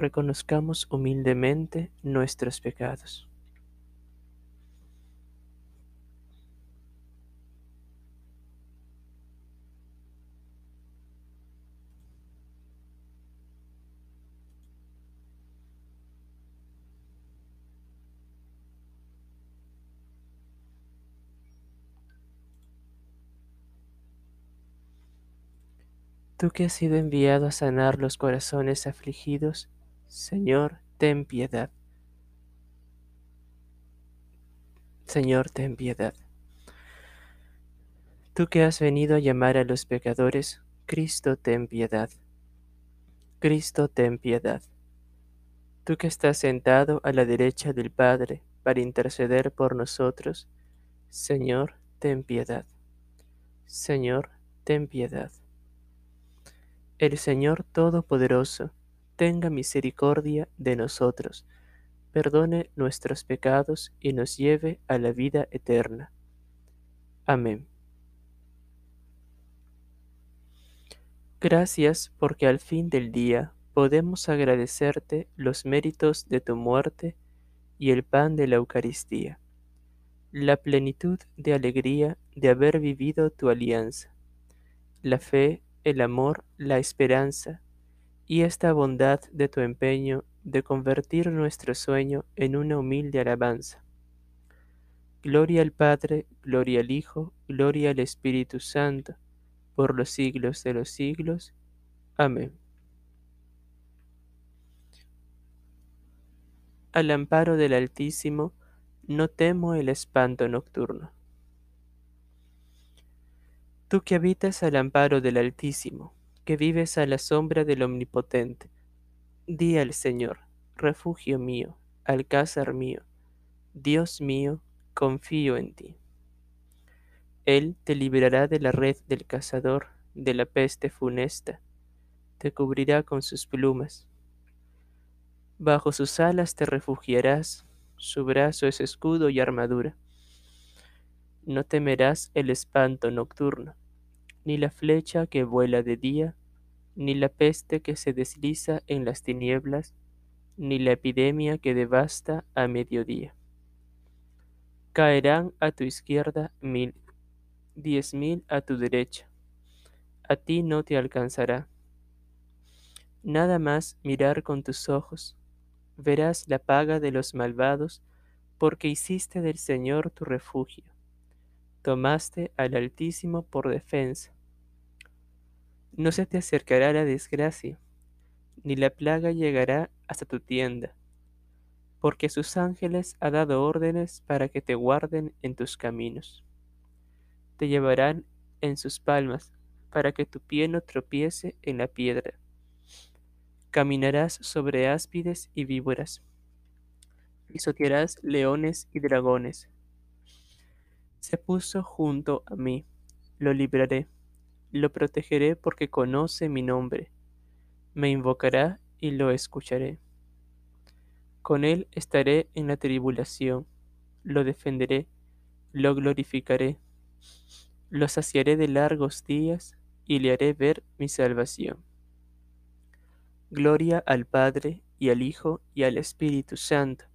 reconozcamos humildemente nuestros pecados. Tú que has sido enviado a sanar los corazones afligidos, Señor, ten piedad. Señor, ten piedad. Tú que has venido a llamar a los pecadores, Cristo, ten piedad. Cristo, ten piedad. Tú que estás sentado a la derecha del Padre para interceder por nosotros, Señor, ten piedad. Señor, ten piedad. El Señor Todopoderoso tenga misericordia de nosotros, perdone nuestros pecados y nos lleve a la vida eterna. Amén. Gracias porque al fin del día podemos agradecerte los méritos de tu muerte y el pan de la Eucaristía, la plenitud de alegría de haber vivido tu alianza, la fe el amor, la esperanza y esta bondad de tu empeño de convertir nuestro sueño en una humilde alabanza. Gloria al Padre, gloria al Hijo, gloria al Espíritu Santo, por los siglos de los siglos. Amén. Al amparo del Altísimo, no temo el espanto nocturno. Tú que habitas al amparo del Altísimo, que vives a la sombra del Omnipotente, di al Señor, refugio mío, alcázar mío, Dios mío, confío en ti. Él te librará de la red del cazador, de la peste funesta, te cubrirá con sus plumas. Bajo sus alas te refugiarás, su brazo es escudo y armadura. No temerás el espanto nocturno ni la flecha que vuela de día, ni la peste que se desliza en las tinieblas, ni la epidemia que devasta a mediodía. Caerán a tu izquierda mil, diez mil a tu derecha, a ti no te alcanzará. Nada más mirar con tus ojos, verás la paga de los malvados, porque hiciste del Señor tu refugio tomaste al Altísimo por defensa. No se te acercará la desgracia, ni la plaga llegará hasta tu tienda, porque sus ángeles ha dado órdenes para que te guarden en tus caminos. Te llevarán en sus palmas, para que tu pie no tropiece en la piedra. Caminarás sobre áspides y víboras, pisotearás leones y dragones se puso junto a mí, lo libraré, lo protegeré porque conoce mi nombre, me invocará y lo escucharé. Con él estaré en la tribulación, lo defenderé, lo glorificaré, lo saciaré de largos días y le haré ver mi salvación. Gloria al Padre y al Hijo y al Espíritu Santo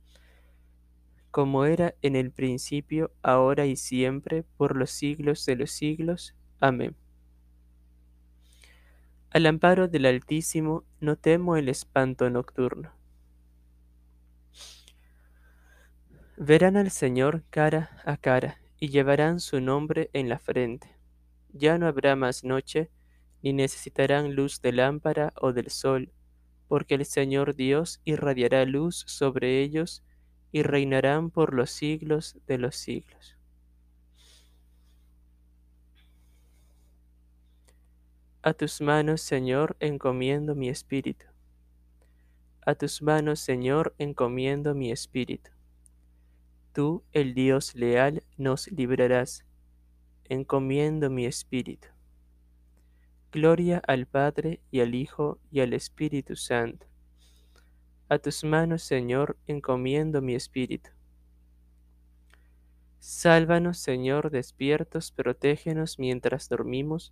como era en el principio, ahora y siempre, por los siglos de los siglos. Amén. Al amparo del Altísimo no temo el espanto nocturno. Verán al Señor cara a cara y llevarán su nombre en la frente. Ya no habrá más noche, ni necesitarán luz de lámpara o del sol, porque el Señor Dios irradiará luz sobre ellos y reinarán por los siglos de los siglos. A tus manos, Señor, encomiendo mi espíritu. A tus manos, Señor, encomiendo mi espíritu. Tú, el Dios leal, nos librarás. Encomiendo mi espíritu. Gloria al Padre y al Hijo y al Espíritu Santo. A tus manos, Señor, encomiendo mi espíritu. Sálvanos, Señor, despiertos, protégenos mientras dormimos,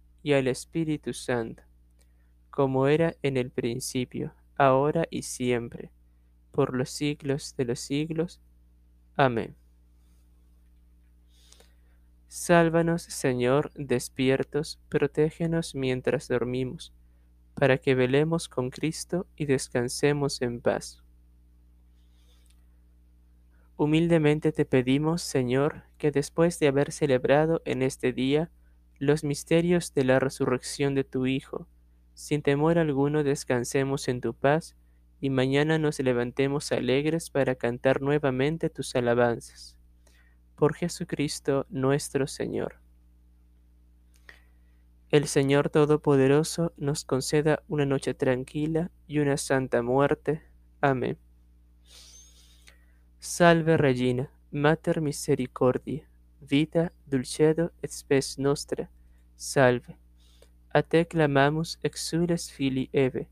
y al Espíritu Santo, como era en el principio, ahora y siempre, por los siglos de los siglos. Amén. Sálvanos, Señor, despiertos, protégenos mientras dormimos, para que velemos con Cristo y descansemos en paz. Humildemente te pedimos, Señor, que después de haber celebrado en este día los misterios de la resurrección de tu Hijo, sin temor alguno descansemos en tu paz y mañana nos levantemos alegres para cantar nuevamente tus alabanzas. Por Jesucristo nuestro Señor. El Señor Todopoderoso nos conceda una noche tranquila y una santa muerte. Amén. Salve Regina, Mater Misericordia, vita, dulcedo et spes nostra, salve. A te clamamus exules fili Eve,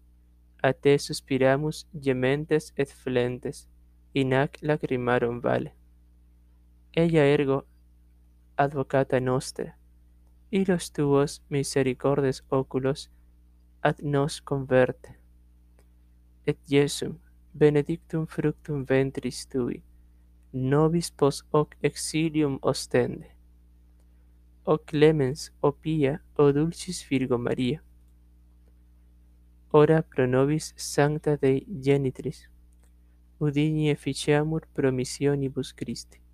a te suspiramus gementes et flentes, inac lacrimarum vale. Ella ergo, advocata nostra, y los tuos misericordes oculos ad nos converte. Et Jesum, benedictum fructum ventris tui, nobis pos hoc exilium ostende. O clemens, o pia, o dulcis Virgo Maria. Ora pro nobis sancta Dei genitris, udini efficiamur promissionibus Christi.